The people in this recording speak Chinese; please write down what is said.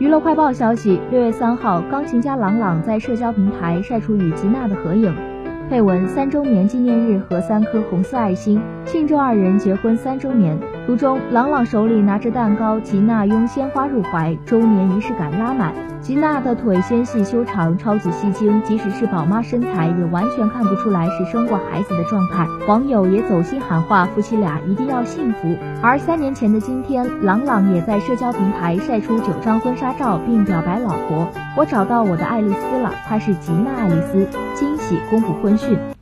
娱乐快报消息，六月三号，钢琴家郎朗在社交平台晒出与吉娜的合影。配文三周年纪念日和三颗红色爱心，庆祝二人结婚三周年。图中，朗朗手里拿着蛋糕，吉娜拥鲜花入怀，周年仪式感拉满。吉娜的腿纤细修长，超级吸睛，即使是宝妈身材，也完全看不出来是生过孩子的状态。网友也走心喊话，夫妻俩一定要幸福。而三年前的今天，朗朗也在社交平台晒出九张婚纱照，并表白老婆：“我找到我的爱丽丝了，她是吉娜·爱丽丝。”惊喜公布婚去。